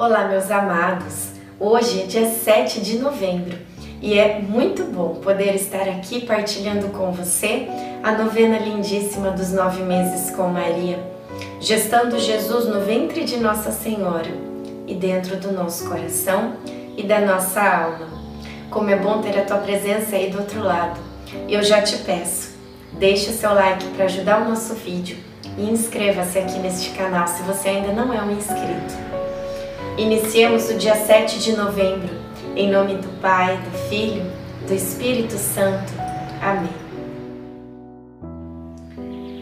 Olá, meus amados! Hoje é dia 7 de novembro e é muito bom poder estar aqui partilhando com você a novena lindíssima dos nove meses com Maria, gestando Jesus no ventre de Nossa Senhora e dentro do nosso coração e da nossa alma. Como é bom ter a tua presença aí do outro lado. Eu já te peço, deixe seu like para ajudar o nosso vídeo e inscreva-se aqui neste canal se você ainda não é um inscrito. Iniciemos o dia 7 de novembro, em nome do Pai, do Filho, do Espírito Santo. Amém.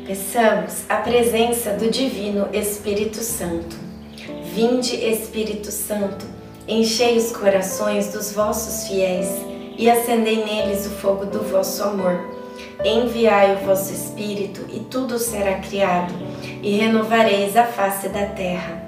Peçamos a presença do Divino Espírito Santo. Vinde, Espírito Santo, enchei os corações dos vossos fiéis e acendei neles o fogo do vosso amor. Enviai o vosso Espírito e tudo será criado, e renovareis a face da terra.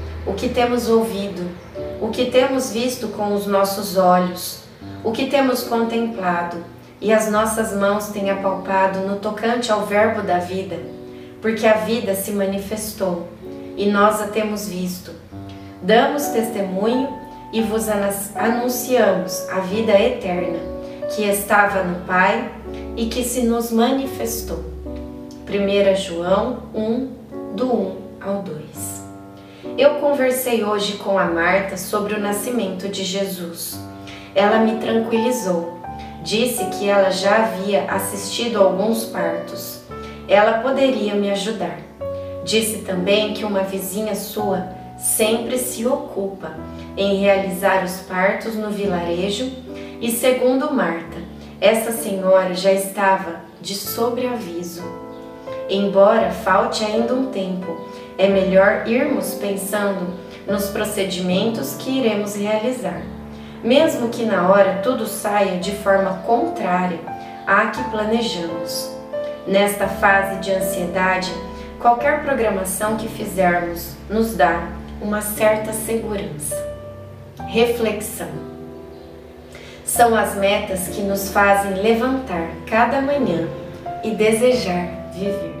o que temos ouvido, o que temos visto com os nossos olhos, o que temos contemplado e as nossas mãos têm apalpado no tocante ao Verbo da vida, porque a vida se manifestou e nós a temos visto. Damos testemunho e vos anunciamos a vida eterna, que estava no Pai e que se nos manifestou. 1 João 1, do 1 ao 2. Eu conversei hoje com a Marta sobre o nascimento de Jesus. Ela me tranquilizou. Disse que ela já havia assistido alguns partos. Ela poderia me ajudar. Disse também que uma vizinha sua sempre se ocupa em realizar os partos no vilarejo e, segundo Marta, essa senhora já estava de sobreaviso. Embora falte ainda um tempo é melhor irmos pensando nos procedimentos que iremos realizar, mesmo que na hora tudo saia de forma contrária à que planejamos. Nesta fase de ansiedade, qualquer programação que fizermos nos dá uma certa segurança. Reflexão. São as metas que nos fazem levantar cada manhã e desejar viver.